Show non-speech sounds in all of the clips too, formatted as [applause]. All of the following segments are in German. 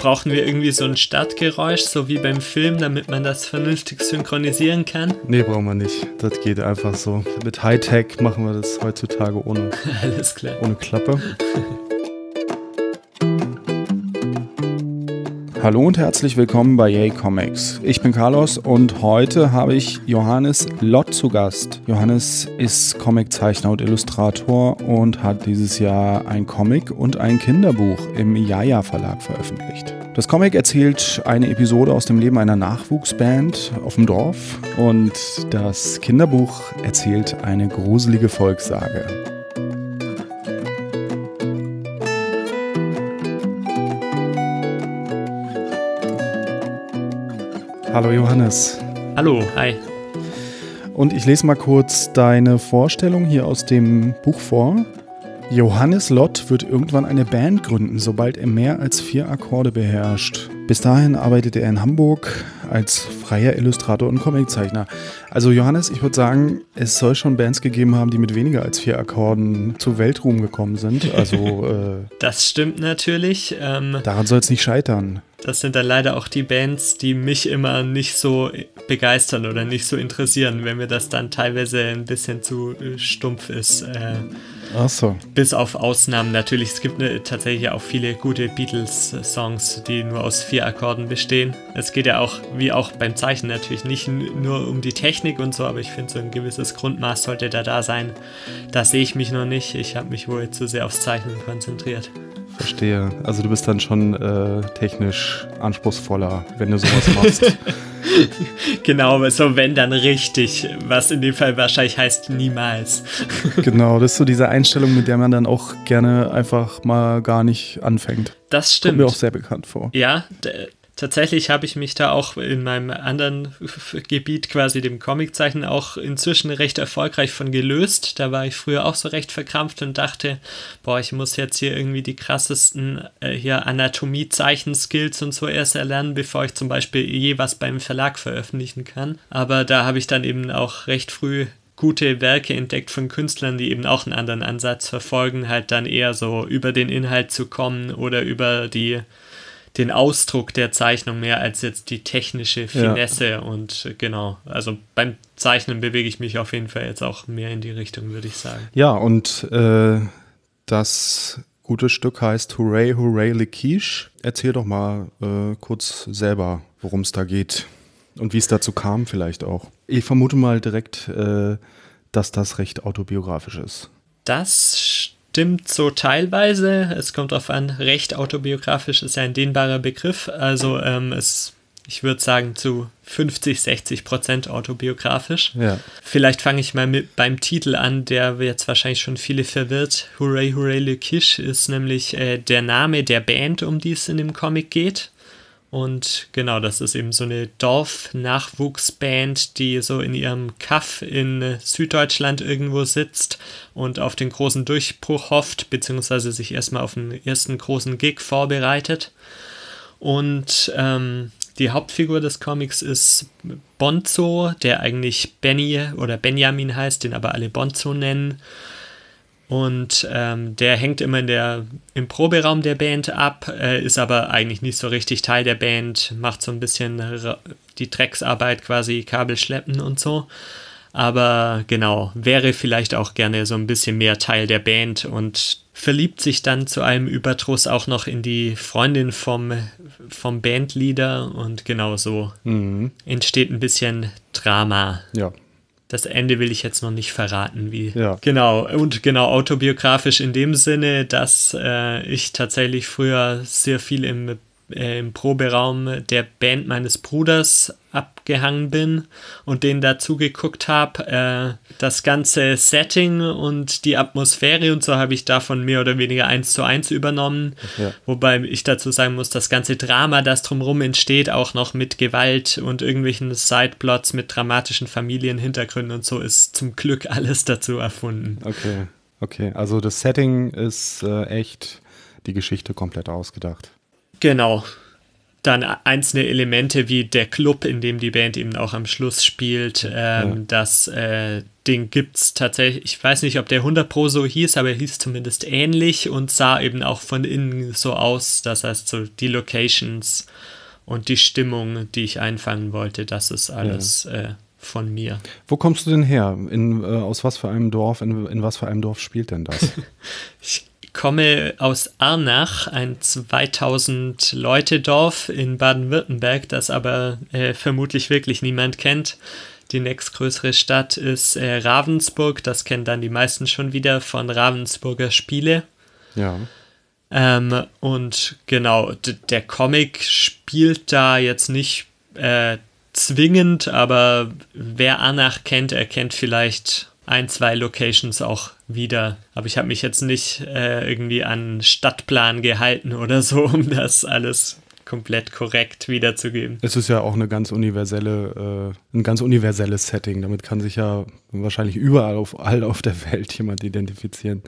Brauchen wir irgendwie so ein Startgeräusch, so wie beim Film, damit man das vernünftig synchronisieren kann? Nee, brauchen wir nicht. Das geht einfach so. Mit Hightech machen wir das heutzutage ohne, [laughs] Alles klar. ohne Klappe. [laughs] Hallo und herzlich willkommen bei Yay Comics. Ich bin Carlos und heute habe ich Johannes Lott zu Gast. Johannes ist Comiczeichner und Illustrator und hat dieses Jahr ein Comic und ein Kinderbuch im Jaja Verlag veröffentlicht. Das Comic erzählt eine Episode aus dem Leben einer Nachwuchsband auf dem Dorf und das Kinderbuch erzählt eine gruselige Volkssage. Hallo Johannes. Hallo, hi. Und ich lese mal kurz deine Vorstellung hier aus dem Buch vor. Johannes Lott wird irgendwann eine Band gründen, sobald er mehr als vier Akkorde beherrscht. Bis dahin arbeitet er in Hamburg als freier Illustrator und Comiczeichner. Also Johannes, ich würde sagen, es soll schon Bands gegeben haben, die mit weniger als vier Akkorden zu Weltruhm gekommen sind. Also [laughs] äh, Das stimmt natürlich. Ähm, daran soll es nicht scheitern. Das sind dann leider auch die Bands, die mich immer nicht so begeistern oder nicht so interessieren, wenn mir das dann teilweise ein bisschen zu äh, stumpf ist. Äh, Ach so. bis auf Ausnahmen natürlich. Es gibt ne, tatsächlich auch viele gute Beatles-Songs, die nur aus vier Akkorden bestehen. Es geht ja auch, wie auch beim Zeichnen natürlich, nicht nur um die Technik und so, aber ich finde, so ein gewisses Grundmaß sollte da da sein. Da sehe ich mich noch nicht. Ich habe mich wohl zu sehr aufs Zeichnen konzentriert. Verstehe. Also du bist dann schon äh, technisch anspruchsvoller, wenn du sowas machst. [laughs] Genau, so wenn dann richtig, was in dem Fall wahrscheinlich heißt niemals. [laughs] genau, das ist so diese Einstellung, mit der man dann auch gerne einfach mal gar nicht anfängt. Das Kommt stimmt. mir auch sehr bekannt vor. Ja, tatsächlich habe ich mich da auch in meinem anderen Gebiet, quasi dem Comiczeichnen, auch inzwischen recht erfolgreich von gelöst. Da war ich früher auch so recht verkrampft und dachte, boah, ich muss jetzt hier irgendwie die krassesten äh, hier Anatomie-Zeichen-Skills und so erst erlernen, bevor ich zum Beispiel je was beim Verlag veröffentlichen kann. Aber da habe ich dann eben auch recht früh gute Werke entdeckt von Künstlern, die eben auch einen anderen Ansatz verfolgen, halt dann eher so über den Inhalt zu kommen oder über die den Ausdruck der Zeichnung mehr als jetzt die technische Finesse und äh, genau, also beim Zeichnen bewege ich mich auf jeden Fall jetzt auch mehr in die Richtung, würde ich sagen. Ja, und äh, das gute Stück heißt Hooray, Hooray, Le Quiche. Erzähl doch mal äh, kurz selber, worum es da geht und wie es dazu kam vielleicht auch. Ich vermute mal direkt, äh, dass das recht autobiografisch ist. Das stimmt so teilweise. Es kommt darauf an, recht autobiografisch ist ja ein dehnbarer Begriff. Also ähm, es, ich würde sagen, zu 50, 60 Prozent autobiografisch. Ja. Vielleicht fange ich mal mit beim Titel an, der jetzt wahrscheinlich schon viele verwirrt. Hooray, Hooray, Le Quiche ist nämlich äh, der Name der Band, um die es in dem Comic geht. Und genau, das ist eben so eine Dorf-Nachwuchsband, die so in ihrem Kaff in Süddeutschland irgendwo sitzt und auf den großen Durchbruch hofft, beziehungsweise sich erstmal auf den ersten großen Gig vorbereitet. Und ähm, die Hauptfigur des Comics ist Bonzo, der eigentlich Benny oder Benjamin heißt, den aber alle Bonzo nennen. Und ähm, der hängt immer in der, im Proberaum der Band ab, äh, ist aber eigentlich nicht so richtig Teil der Band, macht so ein bisschen die Drecksarbeit quasi, Kabel schleppen und so. Aber genau, wäre vielleicht auch gerne so ein bisschen mehr Teil der Band und verliebt sich dann zu allem Überdruss auch noch in die Freundin vom, vom Bandleader und genau so Mhm. entsteht ein bisschen Drama. Ja. Das Ende will ich jetzt noch nicht verraten, wie. Ja. Genau, und genau autobiografisch in dem Sinne, dass äh, ich tatsächlich früher sehr viel im, im Proberaum der Band meines Bruders abgehangen bin und denen dazu geguckt habe. Äh, das ganze Setting und die Atmosphäre und so habe ich davon mehr oder weniger eins zu eins übernommen. Ja. Wobei ich dazu sagen muss, das ganze Drama, das drumherum entsteht, auch noch mit Gewalt und irgendwelchen Sideplots mit dramatischen Familienhintergründen und so, ist zum Glück alles dazu erfunden. Okay. Okay. Also das Setting ist äh, echt die Geschichte komplett ausgedacht. Genau. Dann einzelne Elemente wie der Club, in dem die Band eben auch am Schluss spielt, ähm, Ja. dass äh, den gibt es tatsächlich, ich weiß nicht, ob der 100 Pro so hieß, aber er hieß zumindest ähnlich und sah eben auch von innen so aus. Das heißt, so die Locations und die Stimmung, die ich einfangen wollte, das ist alles ja. äh, von mir. Wo kommst du denn her? In, äh, aus was für einem Dorf, in, in was für einem Dorf spielt denn das? [laughs] ich komme aus Arnach, ein 2000 Leute Dorf in Baden-Württemberg, das aber äh, vermutlich wirklich niemand kennt. Die nächstgrößere Stadt ist äh, Ravensburg, das kennen dann die meisten schon wieder von Ravensburger Spiele. Ja. Ähm, und genau, der Comic spielt da jetzt nicht äh, zwingend, aber wer Anach kennt, erkennt vielleicht ein, zwei Locations auch wieder. Aber ich habe mich jetzt nicht äh, irgendwie an Stadtplan gehalten oder so, [laughs] um das alles komplett korrekt wiederzugeben. Es ist ja auch eine ganz universelle, äh, ein ganz universelles Setting. Damit kann sich ja wahrscheinlich überall auf, all auf der Welt jemand identifizieren.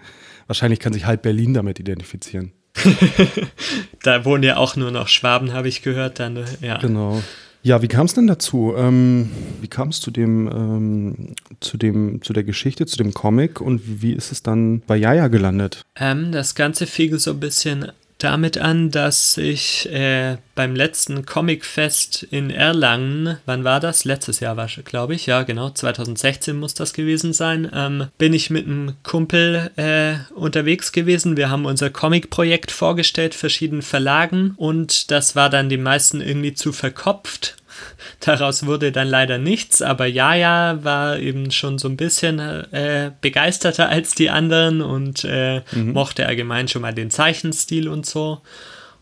Wahrscheinlich kann sich halb Berlin damit identifizieren. [laughs] da wohnen ja auch nur noch Schwaben, habe ich gehört. Dann, äh, ja. Genau. Ja, wie kam es denn dazu? Ähm, wie kam es zu dem, ähm, zu dem, zu der Geschichte, zu dem Comic und wie ist es dann bei Jaja gelandet? Ähm, das Ganze fing so ein bisschen damit an, dass ich äh, beim letzten Comicfest in Erlangen, wann war das? Letztes Jahr war glaube ich, ja genau, 2016 muss das gewesen sein, ähm, bin ich mit einem Kumpel äh, unterwegs gewesen. Wir haben unser Comic-Projekt vorgestellt, verschiedenen Verlagen und das war dann den meisten irgendwie zu verkopft [laughs] Daraus wurde dann leider nichts, aber Jaja war eben schon so ein bisschen äh, begeisterter als die anderen und äh, mhm. mochte allgemein schon mal den Zeichenstil und so.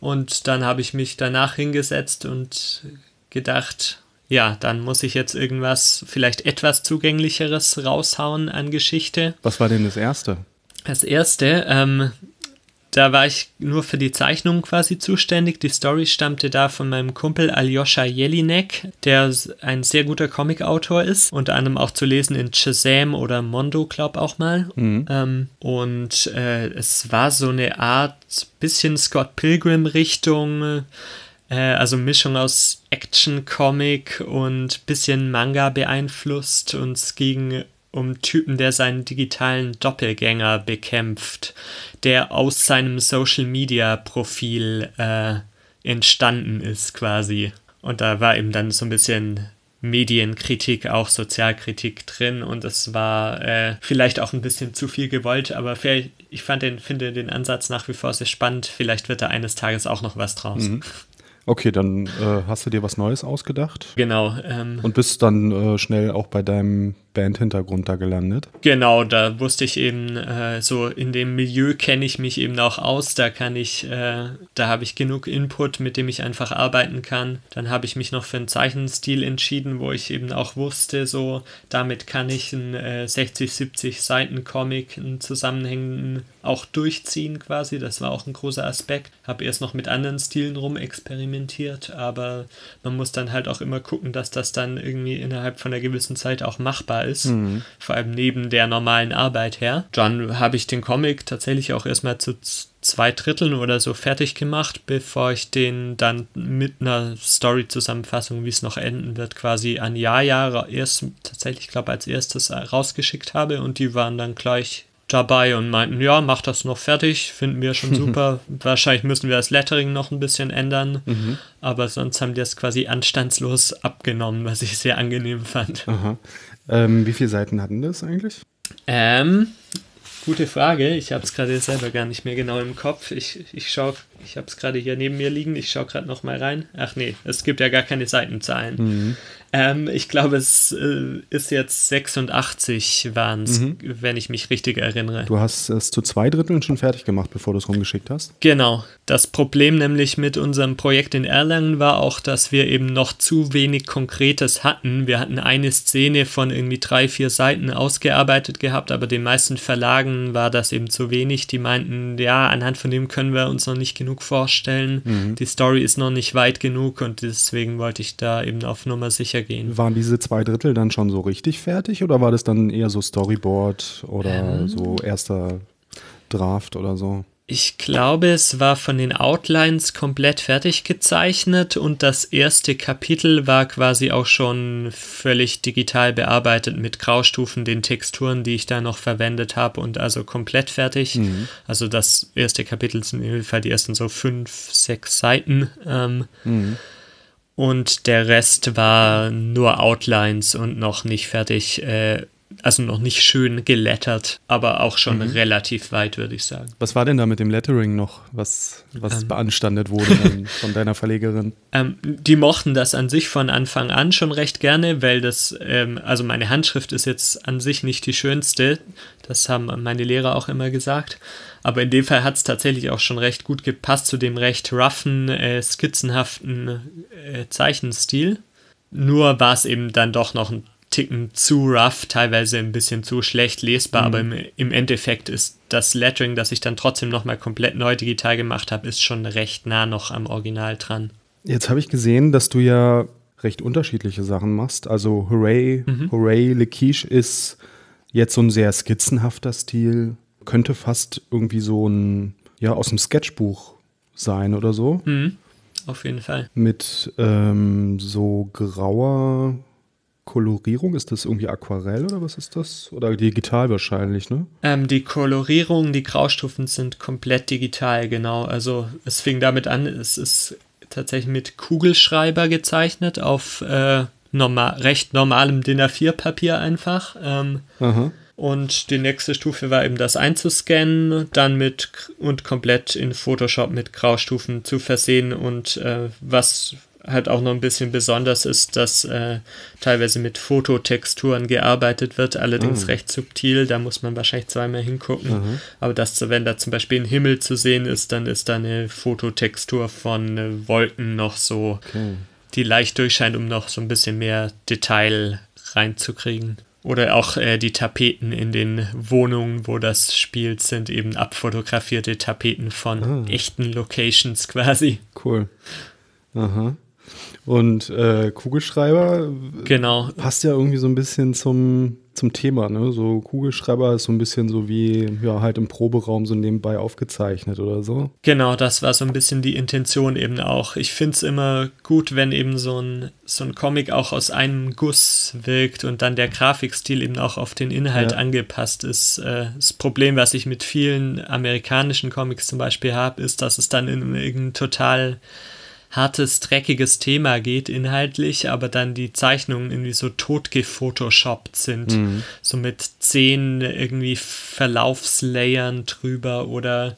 Und dann habe ich mich danach hingesetzt und gedacht, ja, dann muss ich jetzt irgendwas, vielleicht etwas zugänglicheres raushauen an Geschichte. Was war denn das erste? Das erste, ähm, da war ich nur für die Zeichnung quasi zuständig. Die Story stammte da von meinem Kumpel Aljoscha Jelinek, der ein sehr guter Comicautor ist, unter anderem auch zu lesen in Shazam oder Mondo, glaub auch mal. Mhm. Ähm, und äh, es war so eine Art bisschen Scott Pilgrim Richtung, äh, also Mischung aus Action-Comic und bisschen Manga beeinflusst und es ging um Typen, der seinen digitalen Doppelgänger bekämpft, der aus seinem Social-Media-Profil äh, entstanden ist quasi. Und da war eben dann so ein bisschen Medienkritik, auch Sozialkritik drin und es war äh, vielleicht auch ein bisschen zu viel gewollt, aber ich fand den, finde den Ansatz nach wie vor sehr spannend. Vielleicht wird da eines Tages auch noch was draus. Mhm. Okay, dann äh, hast du dir was Neues ausgedacht. Genau. Ähm, und bist dann äh, schnell auch bei deinem Bandhintergrund da gelandet. Genau, da wusste ich eben, äh, so in dem Milieu kenne ich mich eben auch aus. Da kann ich, äh, da habe ich genug Input, mit dem ich einfach arbeiten kann. Dann habe ich mich noch für einen Zeichenstil entschieden, wo ich eben auch wusste, so damit kann ich einen 60, 70 Seiten Comic, einen zusammenhängenden auch durchziehen quasi. Das war auch ein großer Aspekt. Habe erst noch mit anderen Stilen rumexperimentiert, aber man muss dann halt auch immer gucken, dass das dann irgendwie innerhalb von einer gewissen Zeit auch machbar ist. Mhm. Vor allem neben der normalen Arbeit her. Dann habe ich den Comic tatsächlich auch erstmal zu zwei Dritteln oder so fertig gemacht, bevor ich den dann mit einer Story-Zusammenfassung, wie es noch enden wird, quasi an Jahr erst tatsächlich, glaube als erstes rausgeschickt habe und die waren dann gleich dabei und meinten, ja, mach das noch fertig, finden wir schon [laughs] super. Wahrscheinlich müssen wir das Lettering noch ein bisschen ändern, mhm. aber sonst haben die es quasi anstandslos abgenommen, was ich sehr angenehm fand. Ähm, wie viele Seiten hatten das eigentlich? Ähm, gute Frage. Ich habe es gerade selber gar nicht mehr genau im Kopf. Ich, ich schaue, ich habe es gerade hier neben mir liegen. Ich schaue gerade noch mal rein. Ach nee, es gibt ja gar keine Seitenzahlen. Mhm. Ähm, ich glaube, es äh, ist jetzt 86 waren es, mhm. wenn ich mich richtig erinnere. Du hast es zu zwei Dritteln schon fertig gemacht, bevor du es rumgeschickt hast? Genau. Das Problem nämlich mit unserem Projekt in Erlangen war auch, dass wir eben noch zu wenig Konkretes hatten. Wir hatten eine Szene von irgendwie drei, vier Seiten ausgearbeitet gehabt, aber den meisten Verlagen war das eben zu wenig. Die meinten, ja, anhand von dem können wir uns noch nicht genug vorstellen. Mhm. Die Story ist noch nicht weit genug und deswegen wollte ich da eben auf Nummer sicher gehen. Waren diese zwei Drittel dann schon so richtig fertig oder war das dann eher so Storyboard oder ähm, so erster Draft oder so? Ich glaube, es war von den Outlines komplett fertig gezeichnet und das erste Kapitel war quasi auch schon völlig digital bearbeitet mit Graustufen, den Texturen, die ich da noch verwendet habe und also komplett fertig. Mhm. Also das erste Kapitel sind in jedem Fall die ersten so fünf, sechs Seiten. Ähm, mhm. Und der Rest war nur Outlines und noch nicht fertig äh, also noch nicht schön gelettert, aber auch schon mhm. relativ weit, würde ich sagen. Was war denn da mit dem Lettering noch, was, was ähm, beanstandet wurde [laughs] von deiner Verlegerin? Ähm, die mochten das an sich von Anfang an schon recht gerne, weil das, ähm, also meine Handschrift ist jetzt an sich nicht die schönste. Das haben meine Lehrer auch immer gesagt. Aber in dem Fall hat es tatsächlich auch schon recht gut gepasst zu dem recht roughen, äh, skizzenhaften äh, Zeichenstil. Nur war es eben dann doch noch ein Ticken zu rough, teilweise ein bisschen zu schlecht lesbar, mhm. aber im, im, Endeffekt ist das Lettering, das ich dann trotzdem nochmal komplett neu digital gemacht habe, ist schon recht nah noch am Original dran. Jetzt habe ich gesehen, dass du ja recht unterschiedliche Sachen machst. Also Hooray, mhm. Hooray, Le Quiche ist jetzt so ein sehr skizzenhafter Stil. Könnte fast irgendwie so ein, ja, aus dem Sketchbuch sein oder so. Mhm. Auf jeden Fall. Mit ähm, so grauer Kolorierung? Ist das irgendwie Aquarell oder was ist das? Oder digital wahrscheinlich, ne? Ähm, die Kolorierung, die Graustufen sind komplett digital, genau. Also es fing damit an, es ist tatsächlich mit Kugelschreiber gezeichnet auf äh, normal, recht normalem DIN A4-Papier einfach. Ähm, und die nächste Stufe war eben das einzuscannen, dann mit und komplett in Photoshop mit Graustufen zu versehen und äh, was halt auch noch ein bisschen besonders ist, dass äh, teilweise mit Fototexturen gearbeitet wird, allerdings mhm. recht subtil, da muss man wahrscheinlich zweimal hingucken. Mhm. Aber dass, wenn da zum Beispiel ein Himmel zu sehen ist, dann ist da eine Fototextur von äh, Wolken noch so, okay. die leicht durchscheint, um noch so ein bisschen mehr Detail reinzukriegen. Oder auch äh, die Tapeten in den Wohnungen, wo das spielt, sind eben abfotografierte Tapeten von ah. echten Locations quasi. Cool. Aha. Und äh, Kugelschreiber genau. passt ja irgendwie so ein bisschen zum, zum Thema. Ne? So Kugelschreiber ist so ein bisschen so wie ja halt im Proberaum so nebenbei aufgezeichnet oder so. Genau, das war so ein bisschen die Intention eben auch. Ich finde es immer gut, wenn eben so ein, so ein Comic auch aus einem Guss wirkt und dann der Grafikstil eben auch auf den Inhalt ja. angepasst ist. Äh, das Problem, was ich mit vielen amerikanischen Comics zum Beispiel habe, ist, dass es dann in irgendein total hartes, dreckiges Thema geht inhaltlich, aber dann die Zeichnungen irgendwie so tot gefotoshoppt sind. Mhm. So mit zehn irgendwie Verlaufslayern drüber oder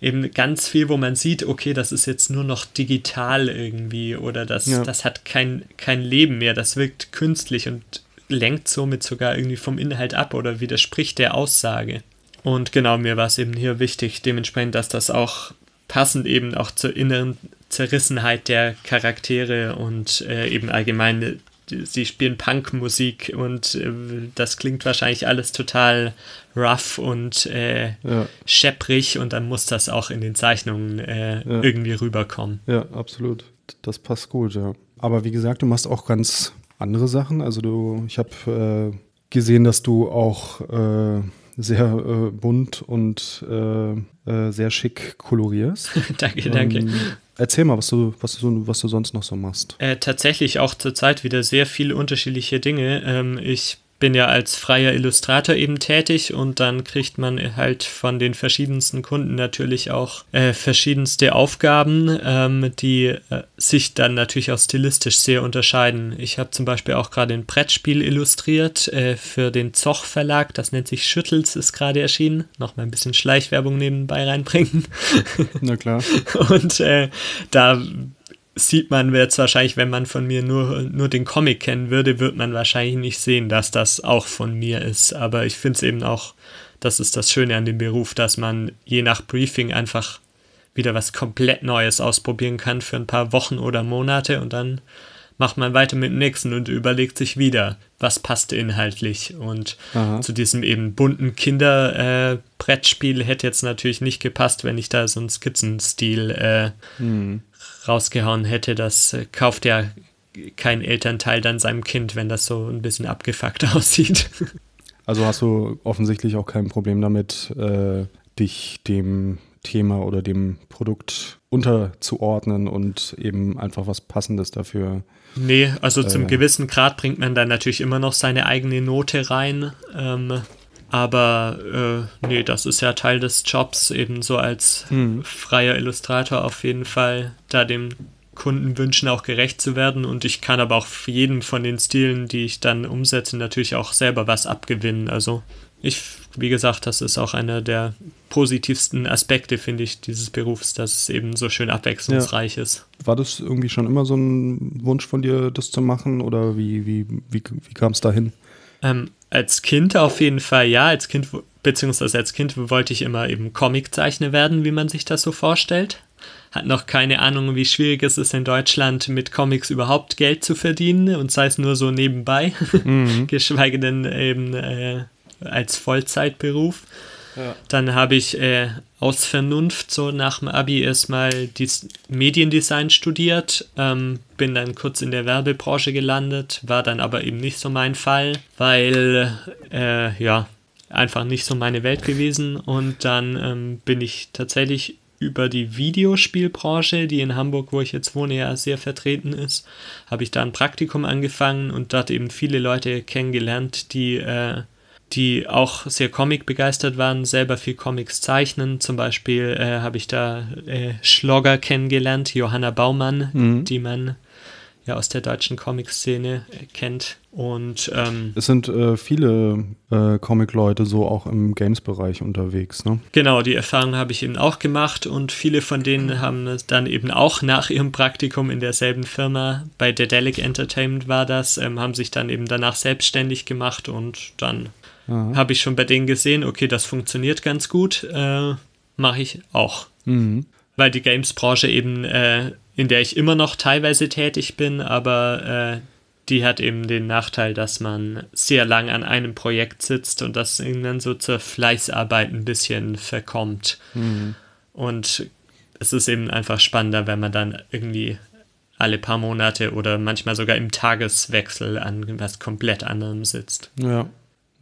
eben ganz viel, wo man sieht, okay, das ist jetzt nur noch digital irgendwie oder das, ja. das hat kein, kein Leben mehr, das wirkt künstlich und lenkt somit sogar irgendwie vom Inhalt ab oder widerspricht der Aussage. Und genau, mir war es eben hier wichtig, dementsprechend, dass das auch passend eben auch zur inneren Zerrissenheit der Charaktere und äh, eben allgemein, sie spielen Punkmusik und äh, das klingt wahrscheinlich alles total rough und äh, ja. schepprig und dann muss das auch in den Zeichnungen äh, ja. irgendwie rüberkommen. Ja, absolut. Das passt gut, ja. Aber wie gesagt, du machst auch ganz andere Sachen. Also du, ich habe äh, gesehen, dass du auch äh, sehr äh, bunt und äh, äh, sehr schick kolorierst. [laughs] danke, danke. Erzähl mal, was du, was, du, was du sonst noch so machst. Äh, tatsächlich auch zurzeit wieder sehr viele unterschiedliche Dinge. Ähm, ich bin ja als freier Illustrator eben tätig und dann kriegt man halt von den verschiedensten Kunden natürlich auch äh, verschiedenste Aufgaben, ähm, die äh, sich dann natürlich auch stilistisch sehr unterscheiden. Ich habe zum Beispiel auch gerade ein Brettspiel illustriert äh, für den Zoch Verlag, das nennt sich Schüttels, ist gerade erschienen. Nochmal ein bisschen Schleichwerbung nebenbei reinbringen. [laughs] Na klar. und äh, da sieht man jetzt wahrscheinlich, wenn man von mir nur, nur den Comic kennen würde, wird man wahrscheinlich nicht sehen, dass das auch von mir ist. Aber ich finde es eben auch, das ist das Schöne an dem Beruf, dass man je nach Briefing einfach wieder was komplett Neues ausprobieren kann für ein paar Wochen oder Monate und dann macht man weiter mit dem nächsten und überlegt sich wieder, was passt inhaltlich. Und Aha. zu diesem eben bunten Kinderbrettspiel äh, hätte jetzt natürlich nicht gepasst, wenn ich da so einen Skizzenstil äh, hm rausgehauen hätte, das äh, kauft ja kein Elternteil dann seinem Kind, wenn das so ein bisschen abgefuckt [laughs] aussieht. Also hast du offensichtlich auch kein Problem damit, äh, dich dem Thema oder dem Produkt unterzuordnen und eben einfach was Passendes dafür. Nee, also zum äh, gewissen Grad bringt man dann natürlich immer noch seine eigene Note rein. Ähm, aber äh, nee, das ist ja Teil des Jobs, eben so als hm. freier Illustrator auf jeden Fall, da dem Kundenwünschen auch gerecht zu werden. Und ich kann aber auch für jeden von den Stilen, die ich dann umsetze, natürlich auch selber was abgewinnen. Also ich, wie gesagt, das ist auch einer der positivsten Aspekte, finde ich, dieses Berufs, dass es eben so schön abwechslungsreich ja. ist. War das irgendwie schon immer so ein Wunsch von dir, das zu machen? Oder wie, wie, wie, wie kam es dahin? Ähm, als Kind auf jeden Fall ja. Als Kind, beziehungsweise als Kind wollte ich immer eben Comiczeichner werden, wie man sich das so vorstellt hat noch keine Ahnung, wie schwierig es ist, in Deutschland mit Comics überhaupt Geld zu verdienen und sei es nur so nebenbei, mhm. [laughs] geschweige denn eben äh, als Vollzeitberuf. Ja. Dann habe ich äh, aus Vernunft so nach dem Abi erstmal Mediendesign studiert, ähm, bin dann kurz in der Werbebranche gelandet, war dann aber eben nicht so mein Fall, weil äh, ja einfach nicht so meine Welt gewesen und dann ähm, bin ich tatsächlich über die Videospielbranche, die in Hamburg, wo ich jetzt wohne, ja sehr vertreten ist, habe ich da ein Praktikum angefangen und dort eben viele Leute kennengelernt, die, äh, die auch sehr Comic begeistert waren, selber viel Comics zeichnen. Zum Beispiel äh, habe ich da äh, Schlogger kennengelernt, Johanna Baumann, mhm. die man ja aus der deutschen Comic-Szene kennt. Und ähm, es sind äh, viele äh, Comic-Leute so auch im Games-Bereich unterwegs, ne? Genau, die Erfahrung habe ich eben auch gemacht und viele von denen haben dann eben auch nach ihrem Praktikum in derselben Firma, bei Dedelic Entertainment war das, ähm, haben sich dann eben danach selbstständig gemacht und dann habe ich schon bei denen gesehen, okay, das funktioniert ganz gut, äh, mache ich auch. Mhm. Weil die Games-Branche eben äh, in der ich immer noch teilweise tätig bin, aber äh, die hat eben den Nachteil, dass man sehr lang an einem Projekt sitzt und das irgendwann so zur Fleißarbeit ein bisschen verkommt. Mhm. Und es ist eben einfach spannender, wenn man dann irgendwie alle paar Monate oder manchmal sogar im Tageswechsel an was komplett anderem sitzt. Ja.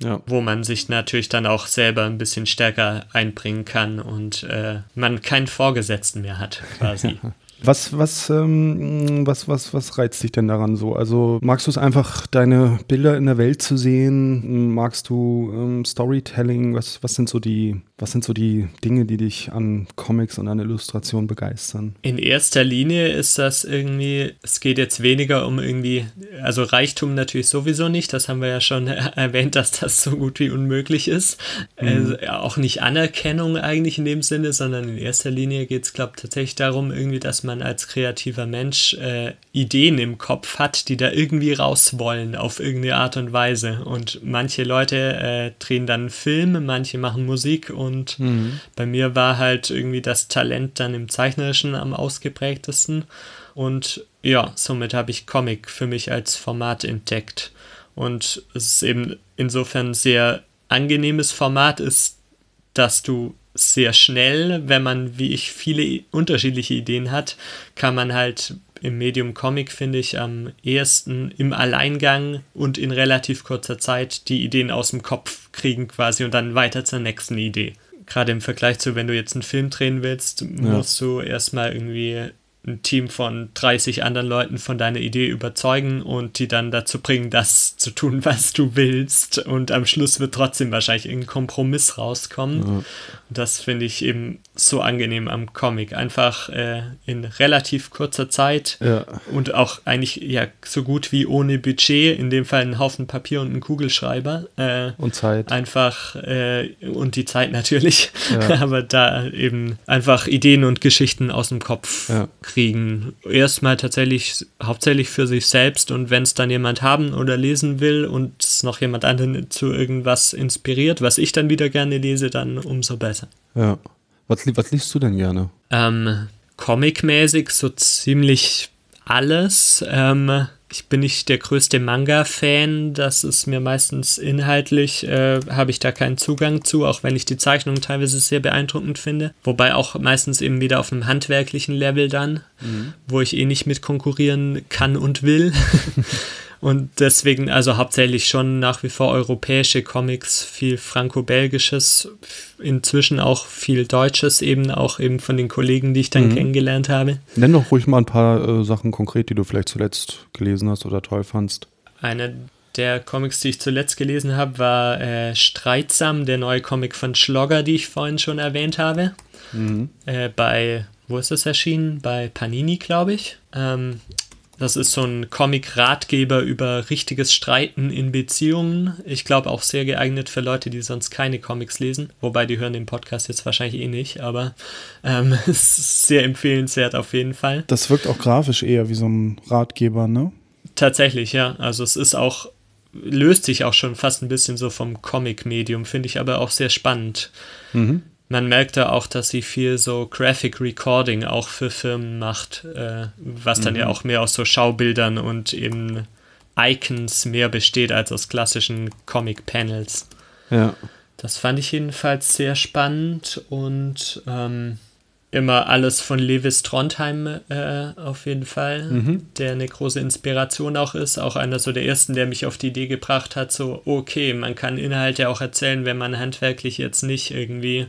Ja. Wo man sich natürlich dann auch selber ein bisschen stärker einbringen kann und äh, man keinen Vorgesetzten mehr hat, quasi. [laughs] Was, was, ähm, was, was, was reizt dich denn daran so? Also magst du es einfach, deine Bilder in der Welt zu sehen? Magst du ähm, Storytelling? Was, was sind so die, was sind so die Dinge, die dich an Comics und an Illustrationen begeistern? In erster Linie ist das irgendwie, es geht jetzt weniger um irgendwie, also Reichtum natürlich sowieso nicht, das haben wir ja schon [laughs] erwähnt, dass das so gut wie unmöglich ist. Mhm. Also, auch nicht Anerkennung eigentlich in dem Sinne, sondern in erster Linie geht es, glaube ich, tatsächlich darum, irgendwie, dass man als kreativer Mensch äh, Ideen im Kopf hat, die da irgendwie raus wollen auf irgendeine Art und Weise. Und manche Leute äh, drehen dann Filme, manche machen Musik und und mhm. bei mir war halt irgendwie das Talent dann im Zeichnerischen am ausgeprägtesten. Und ja, somit habe ich Comic für mich als Format entdeckt. Und es ist eben insofern ein sehr angenehmes Format ist, dass du sehr schnell, wenn man wie ich viele unterschiedliche Ideen hat, kann man halt im Medium Comic, finde ich, am ehesten im Alleingang und in relativ kurzer Zeit die Ideen aus dem Kopf kriegen quasi und dann weiter zur nächsten Idee. Gerade im Vergleich zu, wenn du jetzt einen Film drehen willst, musst ja. du erstmal irgendwie ein Team von 30 anderen Leuten von deiner Idee überzeugen und die dann dazu bringen, das zu tun, [laughs] was du willst. Und am Schluss wird trotzdem wahrscheinlich ein Kompromiss rauskommen. Ja. Das finde ich eben so angenehm am Comic. Einfach äh, in relativ kurzer Zeit ja. und auch eigentlich ja so gut wie ohne Budget, in dem Fall ein Haufen Papier und einen Kugelschreiber. Äh, und Zeit. Einfach äh, und die Zeit natürlich. Ja. [laughs] Aber da eben einfach Ideen und Geschichten aus dem Kopf ja. kriegen. Erstmal tatsächlich hauptsächlich für sich selbst und wenn es dann jemand haben oder lesen will und es noch jemand anderen zu irgendwas inspiriert, was ich dann wieder gerne lese, dann umso besser. Ja. Was, was liest du denn gerne? Ähm, Comic-mäßig so ziemlich alles. Ähm, ich bin nicht der größte Manga-Fan. Das ist mir meistens inhaltlich, äh, habe ich da keinen Zugang zu, auch wenn ich die Zeichnungen teilweise sehr beeindruckend finde. Wobei auch meistens eben wieder auf einem handwerklichen Level dann, mhm. wo ich eh nicht mit konkurrieren kann und will. [laughs] Und deswegen also hauptsächlich schon nach wie vor europäische Comics, viel franco-belgisches, inzwischen auch viel Deutsches, eben auch eben von den Kollegen, die ich dann mhm. kennengelernt habe. Nenn doch ruhig mal ein paar äh, Sachen konkret, die du vielleicht zuletzt gelesen hast oder toll fandst. Eine der Comics, die ich zuletzt gelesen habe, war äh, Streitsam, der neue Comic von Schlogger, die ich vorhin schon erwähnt habe. Mhm. Äh, bei, wo ist das erschienen? Bei Panini, glaube ich. Ähm, das ist so ein Comic-Ratgeber über richtiges Streiten in Beziehungen. Ich glaube auch sehr geeignet für Leute, die sonst keine Comics lesen. Wobei die hören den Podcast jetzt wahrscheinlich eh nicht, aber ähm, [laughs] es ist sehr empfehlenswert auf jeden Fall. Das wirkt auch grafisch eher wie so ein Ratgeber, ne? Tatsächlich, ja. Also es ist auch, löst sich auch schon fast ein bisschen so vom Comic-Medium, finde ich aber auch sehr spannend. Mhm man merkt da auch, dass sie viel so Graphic Recording auch für Firmen macht, äh, was dann mhm. ja auch mehr aus so Schaubildern und eben Icons mehr besteht als aus klassischen Comic-Panels. Ja. Das fand ich jedenfalls sehr spannend und ähm, immer alles von Lewis Trondheim äh, auf jeden Fall, mhm. der eine große Inspiration auch ist. Auch einer so der ersten, der mich auf die Idee gebracht hat, so, okay, man kann Inhalte auch erzählen, wenn man handwerklich jetzt nicht irgendwie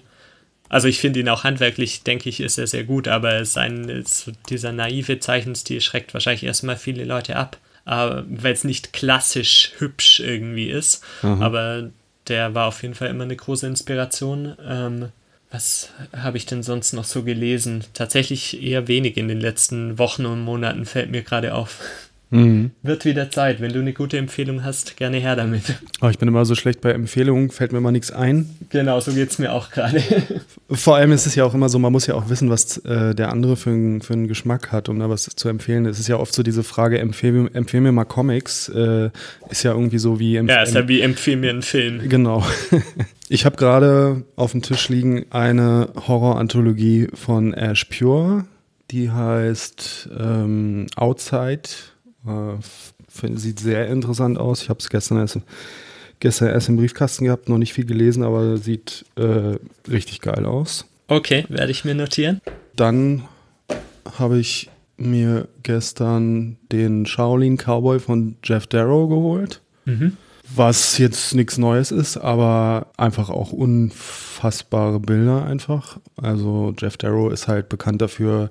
also ich finde ihn auch handwerklich, denke ich, ist er sehr gut, aber sein, dieser naive Zeichenstil schreckt wahrscheinlich erstmal viele Leute ab, weil es nicht klassisch hübsch irgendwie ist. Mhm. Aber der war auf jeden Fall immer eine große Inspiration. Ähm, was habe ich denn sonst noch so gelesen? Tatsächlich eher wenig in den letzten Wochen und Monaten fällt mir gerade auf. Mhm. Wird wieder Zeit. Wenn du eine gute Empfehlung hast, gerne her damit. Oh, ich bin immer so schlecht bei Empfehlungen, fällt mir mal nichts ein. Genau, so geht es mir auch gerade. [laughs] Vor allem ist es ja auch immer so, man muss ja auch wissen, was äh, der andere für, ein, für einen Geschmack hat, um da was zu empfehlen. Es ist ja oft so diese Frage, empfehl, empfehl mir mal Comics, äh, ist ja irgendwie so wie... Ja, ist ja wie empfehl mir einen Film. Genau. [laughs] Ich habe gerade auf dem Tisch liegen eine Horror-Anthologie von Ash Pure. Die heißt ähm, Outside äh, sieht sehr interessant aus. Ich habe es gestern erst, gestern erst im Briefkasten gehabt, noch nicht viel gelesen, aber sieht äh, richtig geil aus. Okay, werde ich mir notieren. Dann habe ich mir gestern den Shaolin Cowboy von Jeff Darrow geholt. Mhm. Was jetzt nichts Neues ist, aber einfach auch unfassbare Bilder einfach. Also Jeff Darrow ist halt bekannt dafür,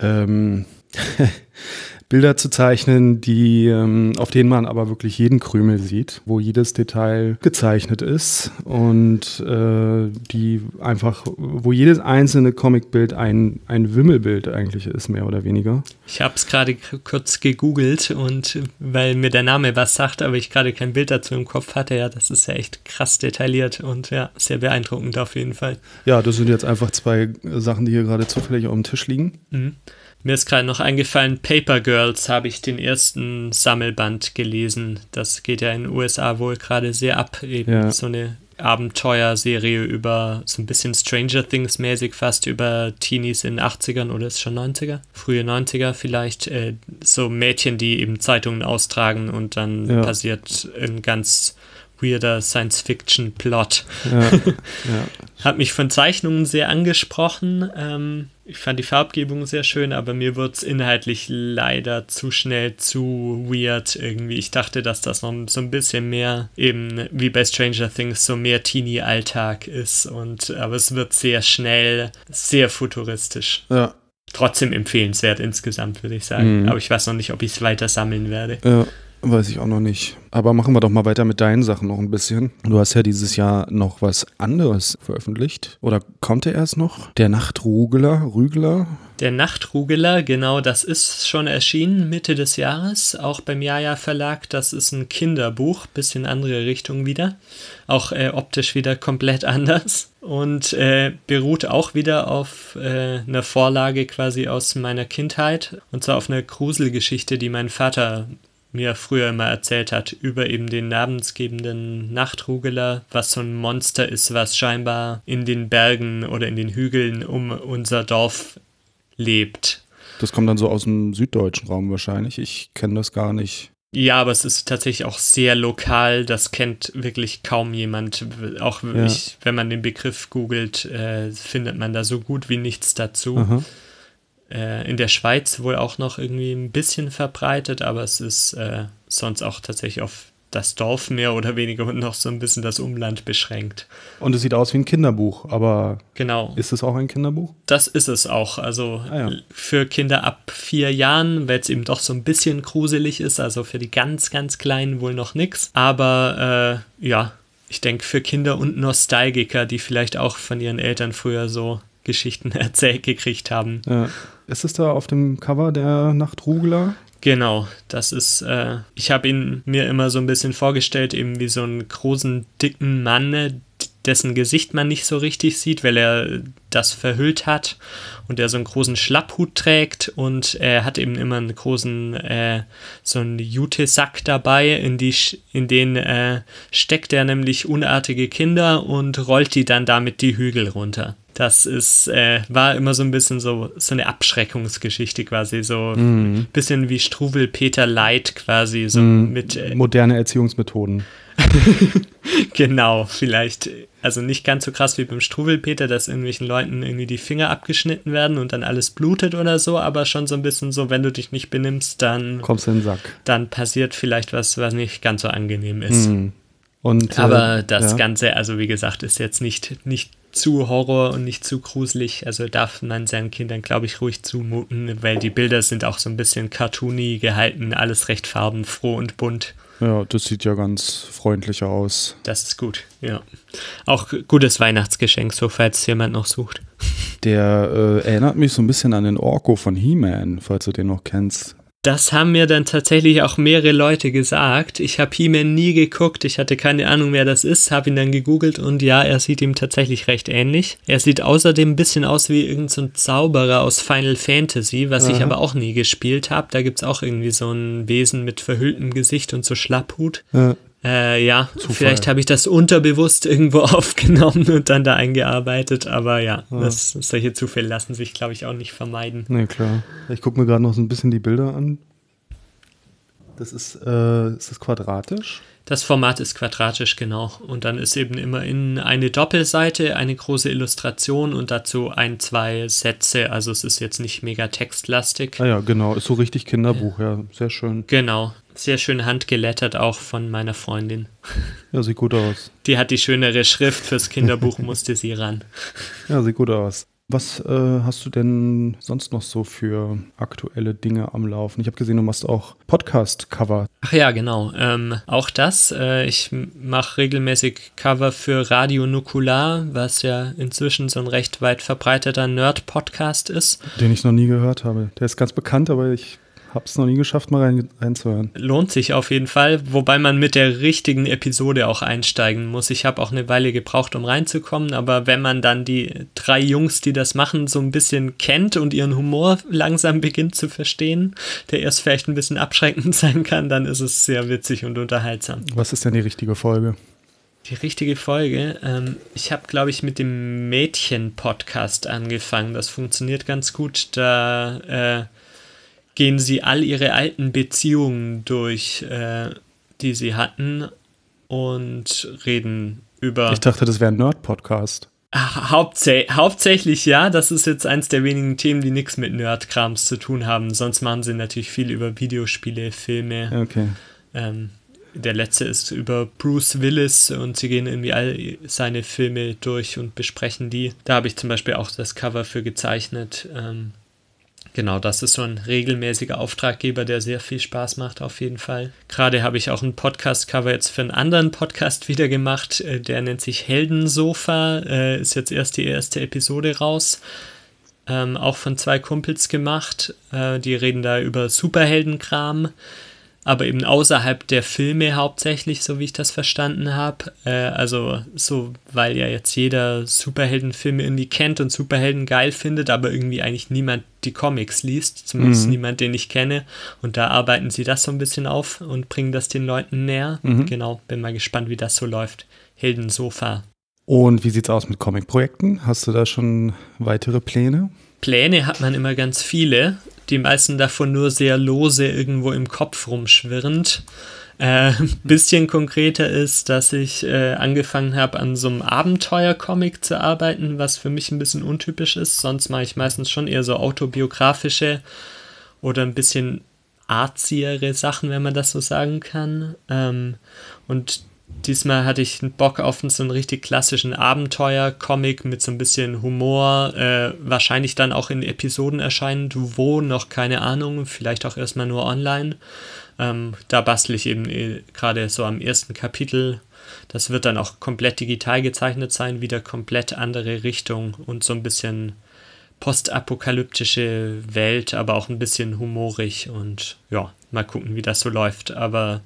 ähm, [laughs] Bilder zu zeichnen, die, ähm, auf denen man aber wirklich jeden Krümel sieht, wo jedes Detail gezeichnet ist und äh, die einfach, wo jedes einzelne Comicbild ein, ein Wimmelbild eigentlich ist, mehr oder weniger. Ich habe es gerade kurz gegoogelt und weil mir der Name was sagt, aber ich gerade kein Bild dazu im Kopf hatte, ja, das ist ja echt krass detailliert und ja, sehr beeindruckend auf jeden Fall. Ja, das sind jetzt einfach zwei Sachen, die hier gerade zufällig auf dem Tisch liegen. Mhm. Mir ist gerade noch eingefallen, Paper Girls habe ich den ersten Sammelband gelesen. Das geht ja in den USA wohl gerade sehr ab. Eben ja. so eine Abenteuerserie über so ein bisschen Stranger Things mäßig fast über Teenies in den 80ern oder ist schon 90er? Frühe 90er vielleicht. Äh, so Mädchen, die eben Zeitungen austragen und dann ja. passiert ein ganz weirder Science-Fiction-Plot. Ja. [laughs] Hat mich von Zeichnungen sehr angesprochen. Ähm, ich fand die Farbgebung sehr schön, aber mir wird es inhaltlich leider zu schnell zu weird irgendwie. Ich dachte, dass das noch so ein bisschen mehr eben wie bei Stranger Things so mehr Teenie-Alltag ist. Und aber es wird sehr schnell, sehr futuristisch. Ja. Trotzdem empfehlenswert insgesamt, würde ich sagen. Mhm. Aber ich weiß noch nicht, ob ich es weiter sammeln werde. Ja. Weiß ich auch noch nicht. Aber machen wir doch mal weiter mit deinen Sachen noch ein bisschen. Du hast ja dieses Jahr noch was anderes veröffentlicht. Oder kommt er erst noch? Der Nachtrugler, Rügler? Der Nachtrugler, genau, das ist schon erschienen Mitte des Jahres, auch beim Jaja Verlag. Das ist ein Kinderbuch, bisschen andere Richtung wieder. Auch äh, optisch wieder komplett [laughs] anders. Und äh, beruht auch wieder auf äh, einer Vorlage quasi aus meiner Kindheit. Und zwar auf einer Gruselgeschichte, die mein Vater mir früher immer erzählt hat, über eben den namensgebenden Nachtrugeler, was so ein Monster ist, was scheinbar in den Bergen oder in den Hügeln um unser Dorf lebt. Das kommt dann so aus dem süddeutschen Raum wahrscheinlich. Ich kenne das gar nicht. Ja, aber es ist tatsächlich auch sehr lokal. Das kennt wirklich kaum jemand. Auch ja. ich, wenn man den Begriff googelt, äh, findet man da so gut wie nichts dazu. Aha äh, in der Schweiz wohl auch noch irgendwie ein bisschen verbreitet, aber es ist äh, sonst auch tatsächlich auf das Dorf mehr oder weniger und noch so ein bisschen das Umland beschränkt. Und es sieht aus wie ein Kinderbuch, aber genau. ist es auch ein Kinderbuch? Das ist es auch. Also Ah, ja. für Kinder ab vier Jahren, weil es eben doch so ein bisschen gruselig ist, also für die ganz, ganz Kleinen wohl noch nichts. Aber äh, ja, ich denke für Kinder und Nostalgiker, die vielleicht auch von ihren Eltern früher so Geschichten [laughs] erzählt gekriegt haben. Ja. Ist es da auf dem Cover der Nachtrugler? Genau, das ist, äh, ich habe ihn mir immer so ein bisschen vorgestellt, eben wie so einen großen, dicken Mann, äh, dessen Gesicht man nicht so richtig sieht, weil er das verhüllt hat und der so einen großen Schlapphut trägt und er hat eben immer einen großen, äh, so einen Jute-Sack dabei, in, die, in den äh, steckt er nämlich unartige Kinder und rollt die dann damit die Hügel runter. Das ist, äh, war immer so ein bisschen so, so eine Abschreckungsgeschichte quasi, so ein bisschen wie Struwel Peter Light quasi, so mit, äh, Moderne Erziehungsmethoden. [laughs] [laughs] genau, vielleicht, also nicht ganz so krass wie beim Struwelpeter, dass irgendwelchen Leuten irgendwie die Finger abgeschnitten werden und dann alles blutet oder so, aber schon so ein bisschen so, wenn du dich nicht benimmst, dann, Kommst in den Sack. dann passiert vielleicht was, was nicht ganz so angenehm ist. Und, Aber äh, das ja. Ganze, also wie gesagt, ist jetzt nicht, nicht zu Horror und nicht zu gruselig. Also darf man seinen Kindern, glaube ich, ruhig zumuten, weil die Bilder sind auch so ein bisschen cartoony gehalten, alles recht farbenfroh und bunt. Ja, das sieht ja ganz freundlich aus. Das ist gut, ja. Auch gutes Weihnachtsgeschenk, so falls jemand noch sucht. Der äh, erinnert mich so ein bisschen an den Orko von He-Man, falls du den noch kennst. Das haben mir dann tatsächlich auch mehrere Leute gesagt. Ich habe He-Man nie geguckt, ich hatte keine Ahnung, wer das ist, habe ihn dann gegoogelt und ja, er sieht ihm tatsächlich recht ähnlich. Er sieht außerdem ein bisschen aus wie irgendein so Zauberer aus Final Fantasy, was ich Aha. aber auch nie gespielt habe. Da gibt es auch irgendwie so ein Wesen mit verhülltem Gesicht und so Schlapphut. Äh, Äh, ja, Zufall. vielleicht habe ich das unterbewusst irgendwo [laughs] aufgenommen und dann da eingearbeitet, aber ja, das, solche Zufälle lassen sich, glaube ich, auch nicht vermeiden. nee, klar. Ich gucke mir gerade noch so ein bisschen die Bilder an. Das ist, äh, ist das quadratisch? Das Format ist quadratisch, genau. Und dann ist eben immer in eine Doppelseite eine große Illustration und dazu ein, zwei Sätze. Also es ist jetzt nicht mega textlastig. Ah ja, genau. Ist so richtig Kinderbuch, ja. Sehr schön. Genau. Sehr schön handgelettert auch von meiner Freundin. Ja, sieht gut aus. Die hat die schönere Schrift fürs Kinderbuch, musste sie ran. Ja, sieht gut aus. Was äh, hast du denn sonst noch so für aktuelle Dinge am Laufen? Ich habe gesehen, du machst auch Podcast-Cover. Ach ja, genau. Ähm, auch das. Äh, ich mache regelmäßig Cover für Radio Nukular, was ja inzwischen so ein recht weit verbreiteter Nerd-Podcast ist. Den ich noch nie gehört habe. Der ist ganz bekannt, aber ich habe es noch nie geschafft, mal rein, reinzuhören. lohnt sich auf jeden Fall, wobei man mit der richtigen Episode auch einsteigen muss. Ich habe auch eine Weile gebraucht, um reinzukommen, aber wenn man dann die drei Jungs, die das machen, so ein bisschen kennt und ihren Humor langsam beginnt zu verstehen, der erst vielleicht ein bisschen abschreckend [laughs] sein kann, dann ist es sehr witzig und unterhaltsam. Was ist denn die richtige Folge? Die richtige Folge, ähm, ich habe, glaube ich, mit dem Mädchen-Podcast angefangen. Das funktioniert ganz gut. Da äh, gehen sie all ihre alten Beziehungen durch, äh, die sie hatten und reden über. Ich dachte, das wäre ein Nerd-Podcast. Hauptsä hauptsächlich ja, das ist jetzt eins der wenigen Themen, die nichts mit Nerdkrams zu tun haben. Sonst machen sie natürlich viel über Videospiele, Filme. Okay. Ähm, der letzte ist über Bruce Willis und sie gehen irgendwie all seine Filme durch und besprechen die. Da habe ich zum Beispiel auch das Cover für gezeichnet. Ähm, genau, das ist so ein regelmäßiger Auftraggeber, der sehr viel Spaß macht, auf jeden Fall. Gerade habe ich auch ein Podcast-Cover jetzt für einen anderen Podcast wieder gemacht. Äh, der nennt sich Heldensofa. Äh, ist jetzt erst die erste Episode raus. Ähm, auch von zwei Kumpels gemacht. Äh, die reden da über Superheldenkram aber eben außerhalb der Filme hauptsächlich, so wie ich das verstanden habe. Äh, also so, weil ja jetzt jeder Superheldenfilme irgendwie kennt und Superhelden geil findet, aber irgendwie eigentlich niemand die Comics liest, zumindest Mhm. niemand, den ich kenne. Und da arbeiten sie das so ein bisschen auf und bringen das den Leuten näher. Mhm. Genau, bin mal gespannt, wie das so läuft. Heldensofa. Und wie sieht's aus mit Comic-Projekten? Hast du da schon weitere Pläne? Pläne hat man immer ganz viele, die meisten davon nur sehr lose irgendwo im Kopf rumschwirrend. Äh, [laughs] bisschen konkreter ist, dass ich äh, angefangen habe, an so einem Abenteuer-Comic zu arbeiten, was für mich ein bisschen untypisch ist. Sonst mache ich meistens schon eher so autobiografische oder ein bisschen arziere Sachen, wenn man das so sagen kann. Ähm, und diesmal hatte ich Bock auf so einen richtig klassischen Abenteuer-Comic mit so ein bisschen Humor, äh, wahrscheinlich dann auch in Episoden erscheinend, wo noch keine Ahnung, vielleicht auch erstmal nur online. Ähm, da bastel ich eben äh, gerade so am ersten Kapitel. Das wird dann auch komplett digital gezeichnet sein, wieder komplett andere Richtung und so ein bisschen postapokalyptische Welt, aber auch ein bisschen humorig und ja, mal gucken, wie das so läuft. Aber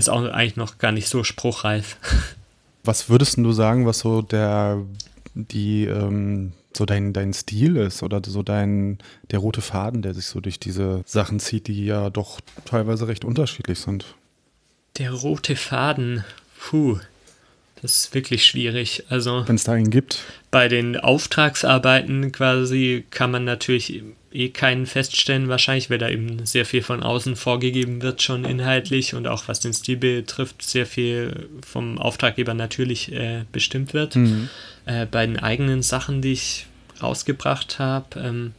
ist auch eigentlich noch gar nicht so spruchreif. [laughs] Was würdest du sagen, was so der, die, ähm, so dein, dein Stil ist oder so dein, der rote Faden, der sich so durch diese Sachen zieht, die ja doch teilweise recht unterschiedlich sind? Der rote Faden, puh. Das ist wirklich schwierig. Also, wenn es da einen gibt. Bei den Auftragsarbeiten quasi kann man natürlich eh keinen feststellen, wahrscheinlich, weil da eben sehr viel von außen vorgegeben wird, schon inhaltlich und auch was den Stil betrifft, sehr viel vom Auftraggeber natürlich äh, bestimmt wird. Mhm. Äh, bei den eigenen Sachen, die ich rausgebracht habe, ähm,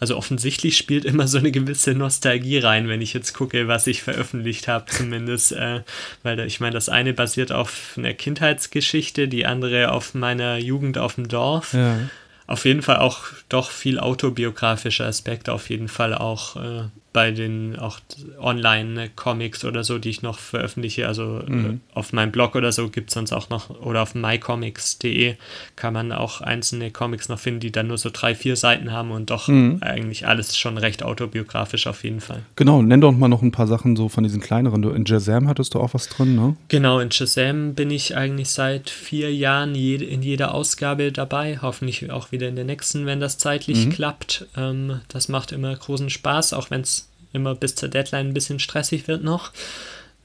also offensichtlich spielt immer so eine gewisse Nostalgie rein, wenn ich jetzt gucke, was ich veröffentlicht habe, zumindest. Äh, weil ich meine, das eine basiert auf einer Kindheitsgeschichte, die andere auf meiner Jugend auf dem Dorf. Ja. Auf jeden Fall auch doch viel autobiografischer Aspekt, auf jeden Fall auch äh, bei den auch Online-Comics oder so, die ich noch veröffentliche. Also äh, mhm. auf meinem Blog oder so gibt es sonst auch noch, oder auf mycomics.de kann man auch einzelne Comics noch finden, die dann nur so drei, vier Seiten haben und doch mhm. eigentlich alles schon recht autobiografisch auf jeden Fall. Genau, nenn doch mal noch ein paar Sachen so von diesen kleineren. Du, in Jazam hattest du auch was drin, ne? Genau, in Jazam bin ich eigentlich seit vier Jahren jede, in jeder Ausgabe dabei. Hoffentlich auch wieder in der nächsten, wenn das zeitlich mhm. klappt. Ähm, das macht immer großen Spaß, auch wenn es immer bis zur Deadline ein bisschen stressig wird noch.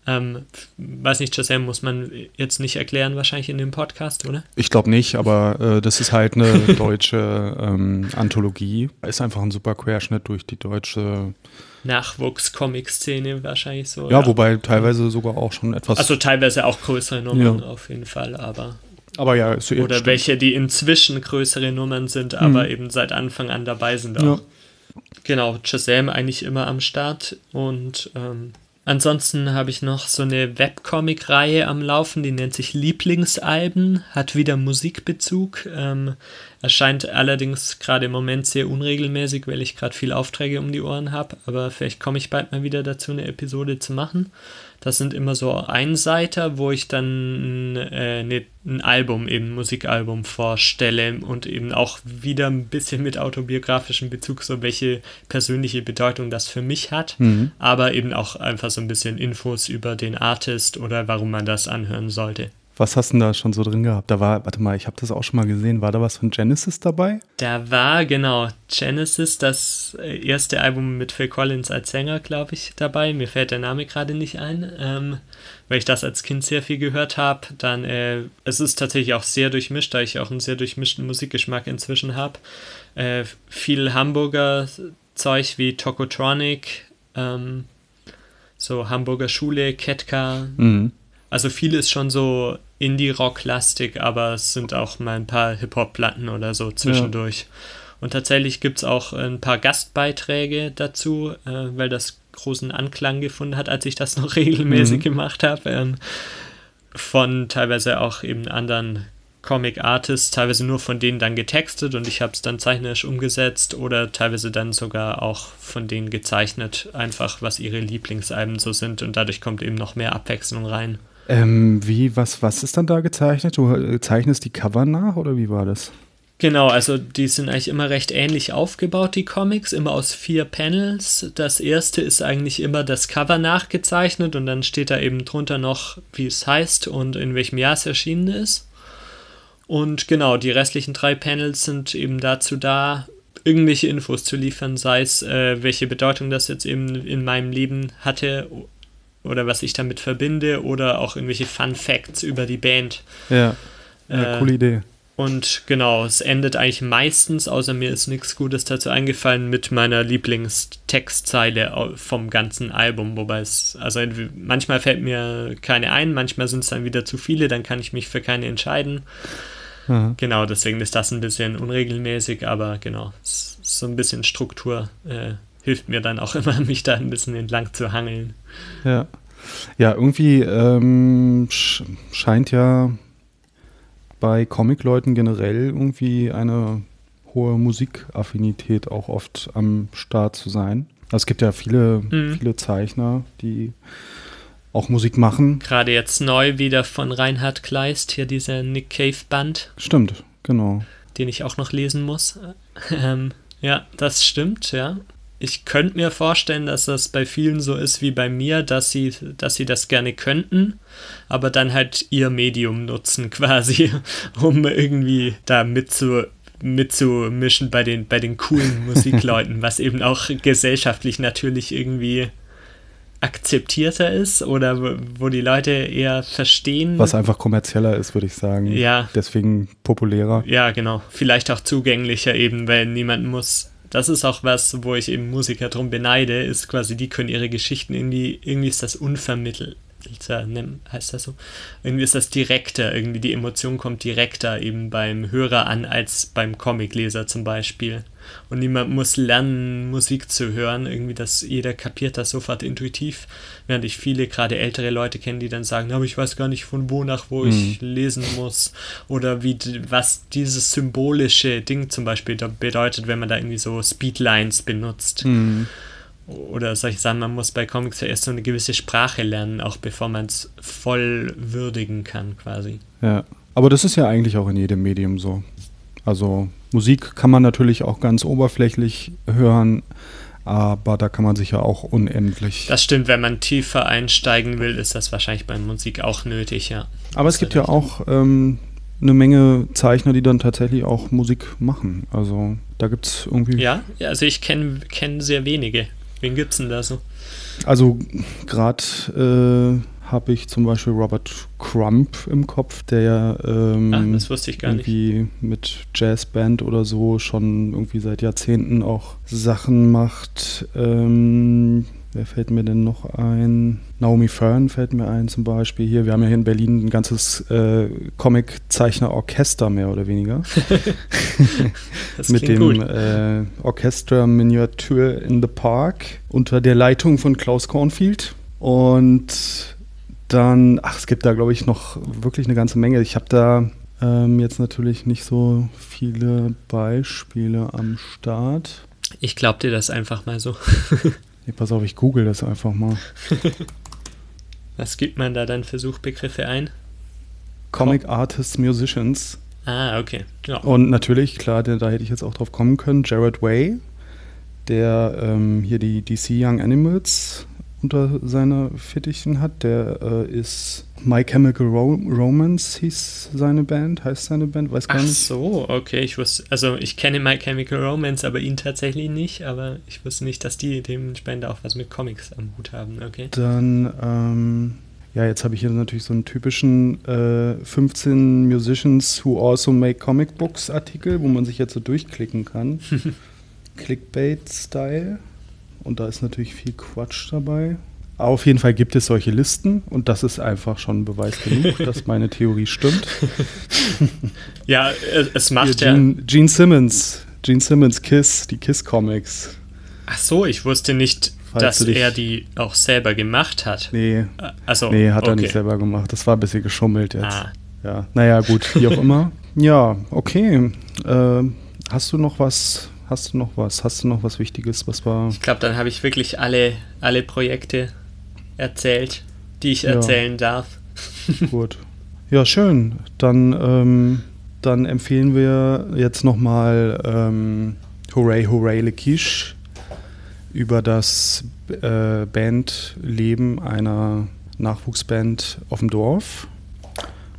Ähm, weiß nicht, Shazam muss man jetzt nicht erklären, wahrscheinlich in dem Podcast, oder? Ich glaube nicht, aber äh, das ist halt eine [laughs] deutsche ähm, Anthologie. Ist einfach ein super Querschnitt durch die deutsche Nachwuchs-Comic-Szene wahrscheinlich so. Ja, ja, wobei teilweise sogar auch schon etwas. Also teilweise auch größere Nummern ja. auf jeden Fall, aber. Aber ja, ist Oder stimmt. welche, die inzwischen größere Nummern sind, aber mhm. eben seit Anfang an dabei sind auch. Ja. Genau, Shazam eigentlich immer am Start. Und ähm, ansonsten habe ich noch so eine Webcomic-Reihe am Laufen, die nennt sich Lieblingsalben, hat wieder Musikbezug, ähm, erscheint allerdings gerade im Moment sehr unregelmäßig, weil ich gerade viele Aufträge um die Ohren habe, aber vielleicht komme ich bald mal wieder dazu, eine Episode zu machen. Das sind immer so Einseiter, wo ich dann äh, ne, ein Album, eben ein Musikalbum vorstelle und eben auch wieder ein bisschen mit autobiografischem Bezug, so welche persönliche Bedeutung das für mich hat, mhm. aber eben auch einfach so ein bisschen Infos über den Artist oder warum man das anhören sollte. Was hast du da schon so drin gehabt? Da war, warte mal, ich habe das auch schon mal gesehen. War da was von Genesis dabei? Da war, genau, Genesis, das äh, erste Album mit Phil Collins als Sänger, glaube ich, dabei. Mir fällt der Name gerade nicht ein, ähm, weil ich das als Kind sehr viel gehört habe. Dann, äh, es ist tatsächlich auch sehr durchmischt, da ich auch einen sehr durchmischten Musikgeschmack inzwischen habe. Äh, viel Hamburger Zeug wie Tokotronic, ähm, so Hamburger Schule, Ketka. Mhm also viel ist schon so Indie-Rock-lastig, aber es sind auch mal ein paar Hip-Hop-Platten oder so zwischendurch. Ja. Und tatsächlich gibt es auch ein paar Gastbeiträge dazu, äh, weil das großen Anklang gefunden hat, als ich das noch [laughs] regelmäßig mhm. gemacht habe. Ähm, von teilweise auch eben anderen Comic-Artists, teilweise nur von denen dann getextet und ich habe es dann zeichnerisch umgesetzt oder teilweise dann sogar auch von denen gezeichnet, einfach was ihre Lieblingsalben so sind und dadurch kommt eben noch mehr Abwechslung rein. Ähm, wie, was, was ist dann da gezeichnet? Du äh, zeichnest die Cover nach oder wie war das? Genau, also die sind eigentlich immer recht ähnlich aufgebaut, die Comics, immer aus vier Panels. Das erste ist eigentlich immer das Cover nachgezeichnet und dann steht da eben drunter noch, wie es heißt und in welchem Jahr es erschienen ist. Und genau, die restlichen drei Panels sind eben dazu da, irgendwelche Infos zu liefern, sei es, äh, welche Bedeutung das jetzt eben in meinem Leben hatte oder was ich damit verbinde oder auch irgendwelche Fun Facts über die Band. Ja, ja äh, coole Idee. Und genau, es endet eigentlich meistens, außer mir ist nichts Gutes dazu eingefallen, mit meiner Lieblingstextzeile vom ganzen Album. Wobei es, also manchmal fällt mir keine ein, manchmal sind es dann wieder zu viele, dann kann ich mich für keine entscheiden. Mhm. Genau, deswegen ist das ein bisschen unregelmäßig, aber genau, so ein bisschen Struktur äh, hilft mir dann auch [laughs] immer, mich da ein bisschen entlang zu hangeln. Ja. Ja, irgendwie ähm, sch scheint ja bei Comic-Leuten generell irgendwie eine hohe Musikaffinität auch oft am Start zu sein. Also es gibt ja viele, mhm. viele Zeichner, die auch Musik machen. Gerade jetzt neu wieder von Reinhard Kleist, hier dieser Nick Cave Band. Stimmt, genau. Den ich auch noch lesen muss. [laughs] Ähm, ja, das stimmt, ja. Ich könnte mir vorstellen, dass das bei vielen so ist wie bei mir, dass sie, dass sie das gerne könnten, aber dann halt ihr Medium nutzen [laughs] quasi, um irgendwie da mitzu, mitzumischen bei den, bei den coolen [laughs] Musikleuten, was eben auch gesellschaftlich natürlich irgendwie akzeptierter ist oder wo, wo die Leute eher verstehen. Was einfach kommerzieller ist, würde ich sagen. Ja. Deswegen populärer. Ja, genau. Vielleicht auch zugänglicher eben, weil niemand muss. Das ist auch was, wo ich eben Musiker drum beneide, ist quasi, die können ihre Geschichten irgendwie, irgendwie ist das unvermittelt heißt das so? Irgendwie ist das direkter, irgendwie die Emotion kommt direkter eben beim Hörer an als beim Comicleser zum Beispiel. Und niemand muss lernen, Musik zu hören, irgendwie, dass jeder kapiert das sofort intuitiv, während ich viele, gerade ältere Leute kenne, die dann sagen, aber ich weiß gar nicht von wo nach wo mhm. ich lesen muss oder wie, was dieses symbolische Ding zum Beispiel bedeutet, wenn man da irgendwie so Speedlines benutzt. Mhm oder solche Sachen, man muss bei Comics ja erst so eine gewisse Sprache lernen, auch bevor man es voll würdigen kann, quasi. Ja, aber das ist ja eigentlich auch in jedem Medium so. Also Musik kann man natürlich auch ganz oberflächlich hören, aber da kann man sich ja auch unendlich. Das stimmt, wenn man tiefer einsteigen will, ist das wahrscheinlich bei Musik auch nötig, ja. Aber es gibt ja auch ähm, eine Menge Zeichner, die dann tatsächlich auch Musik machen. Also da gibt es irgendwie. Ja, also ich kenne kenn sehr wenige. Wen gibt's denn da so? Also gerade äh, habe ich zum Beispiel Robert Crump im Kopf, der ja ähm, Ach, gar irgendwie nicht. mit Jazzband oder so schon irgendwie seit Jahrzehnten auch Sachen macht. Ähm, Wer fällt mir denn noch ein? Naomi Fern fällt mir ein zum Beispiel hier. Wir haben ja hier in Berlin ein ganzes äh, Comic-Zeichner-Orchester mehr oder weniger. [laughs] Mit dem äh, Orchestra Miniature in the Park unter der Leitung von Klaus Kornfield. Und dann, ach, es gibt da glaube ich noch wirklich eine ganze Menge. Ich habe da ähm, jetzt natürlich nicht so viele Beispiele am Start. Ich glaube dir das einfach mal so. [laughs] Nee, pass auf, ich google das einfach mal. [laughs] Was gibt man da dann für Suchbegriffe ein? Comic Artists, Musicians. Ah, okay. Ja. Und natürlich, klar, da hätte ich jetzt auch drauf kommen können, Jared Way, der ähm, hier die DC Young Animals unter seiner Fittichen hat. Der äh, ist My Chemical Ro Romance hieß seine Band, heißt seine Band, weiß gar Ach nicht. Ach so, okay, ich wusste, also ich kenne My Chemical Romance, aber ihn tatsächlich nicht, aber ich wusste nicht, dass die dementsprechend auch was mit Comics am Hut haben, okay. Dann, ähm, ja, jetzt habe ich hier natürlich so einen typischen äh, 15 Musicians who also make comic books Artikel, wo man sich jetzt so durchklicken kann. [laughs] Clickbait-Style. Und da ist natürlich viel Quatsch dabei. Auf jeden Fall gibt es solche Listen und das ist einfach schon Beweis genug, [laughs] dass meine Theorie stimmt. [laughs] ja, es macht Hier, Gene, ja. Gene Simmons, Gene Simmons Kiss, die Kiss Comics. Ach so, ich wusste nicht, Falls dass er die auch selber gemacht hat. Nee. Also, nee, hat okay. er nicht selber gemacht. Das war ein bisschen geschummelt jetzt. Ah. Ja, naja, gut, wie auch immer. Ja, okay. Äh, hast du noch was Hast du noch was? Hast du noch was Wichtiges? Was war? Ich glaube, dann habe ich wirklich alle, alle Projekte erzählt, die ich erzählen ja. darf. [laughs] Gut. Ja, schön. Dann, ähm, dann empfehlen wir jetzt nochmal ähm, Hooray, Hooray, Lekish über das äh, Bandleben einer Nachwuchsband auf dem Dorf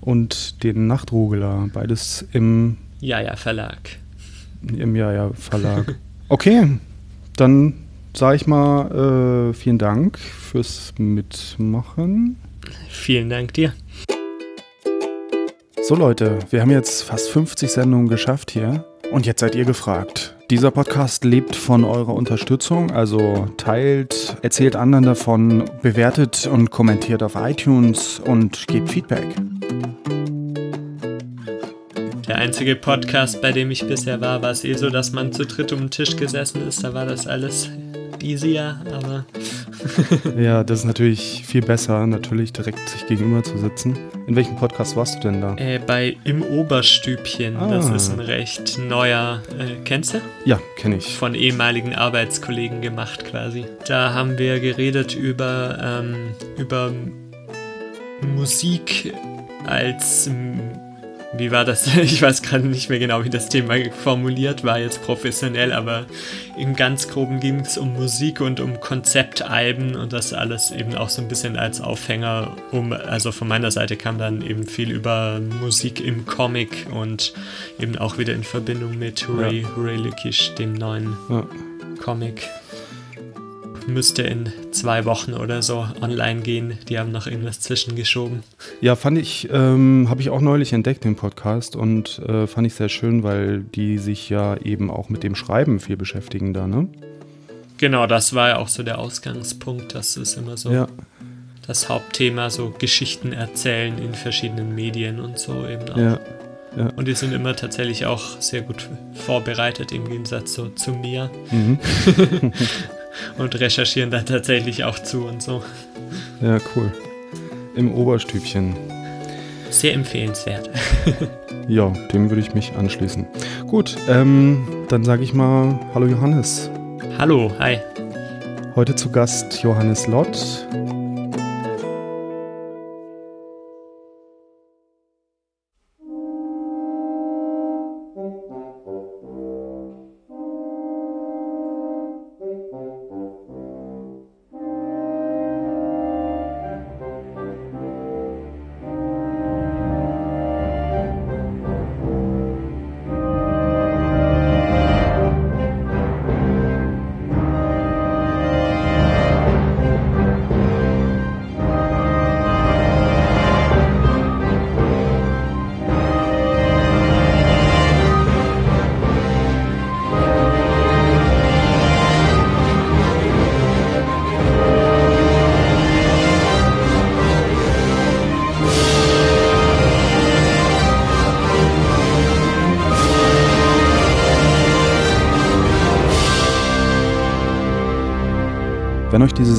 und den Nachtrugler, beides im Jaja Verlag. Im Jaja Verlag. [laughs] Okay, dann sage ich mal äh, vielen Dank fürs Mitmachen. Vielen Dank dir. So Leute, wir haben jetzt fast 50 Sendungen geschafft hier und jetzt seid ihr gefragt. Dieser Podcast lebt von eurer Unterstützung, also teilt, erzählt anderen davon, bewertet und kommentiert auf iTunes und gebt Feedback. Der einzige Podcast, bei dem ich bisher war, war es eh so, dass man zu dritt um den Tisch gesessen ist. Da war das alles easier, aber. [laughs] ja, das ist natürlich viel besser, natürlich direkt sich gegenüber zu sitzen. In welchem Podcast warst du denn da? Äh, bei Im Oberstübchen. Ah. Das ist ein recht neuer. Äh, kennst du? Ja, kenne ich. Von ehemaligen Arbeitskollegen gemacht quasi. Da haben wir geredet über, ähm, über Musik als wie war das? [laughs] Ich weiß gerade nicht mehr genau, wie das Thema formuliert war, jetzt professionell, aber im ganz groben ging es um Musik und um Konzeptalben und das alles eben auch so ein bisschen als Aufhänger um, also von meiner Seite kam dann eben viel über Musik im Comic und eben auch wieder in Verbindung mit Ray, ja. Ray Luckish, dem neuen ja. Comic müsste in zwei Wochen oder so online gehen. Die haben noch irgendwas zwischengeschoben. Ja, fand ich, ähm, habe ich auch neulich entdeckt, den Podcast, und äh, fand ich sehr schön, weil die sich ja eben auch mit dem Schreiben viel beschäftigen da, ne? Genau, das war ja auch so der Ausgangspunkt. Das ist immer so ja. das Hauptthema, so Geschichten erzählen in verschiedenen Medien und so eben auch. Ja. Ja. Und die sind immer tatsächlich auch sehr gut vorbereitet im Gegensatz so zu mir. Mhm. [laughs] und recherchieren da tatsächlich auch zu und so. Ja, cool. Im Oberstübchen. Sehr empfehlenswert. [laughs] ja, dem würde ich mich anschließen. Gut, ähm, dann sage ich mal Hallo Johannes. Hallo, hi. Heute zu Gast Johannes Lott.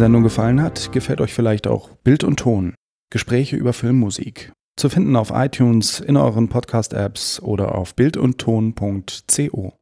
Sendung gefallen hat, gefällt euch vielleicht auch Bild und Ton, Gespräche über Filmmusik. Zu finden auf iTunes, in euren Podcast-Apps oder auf bildundton.co.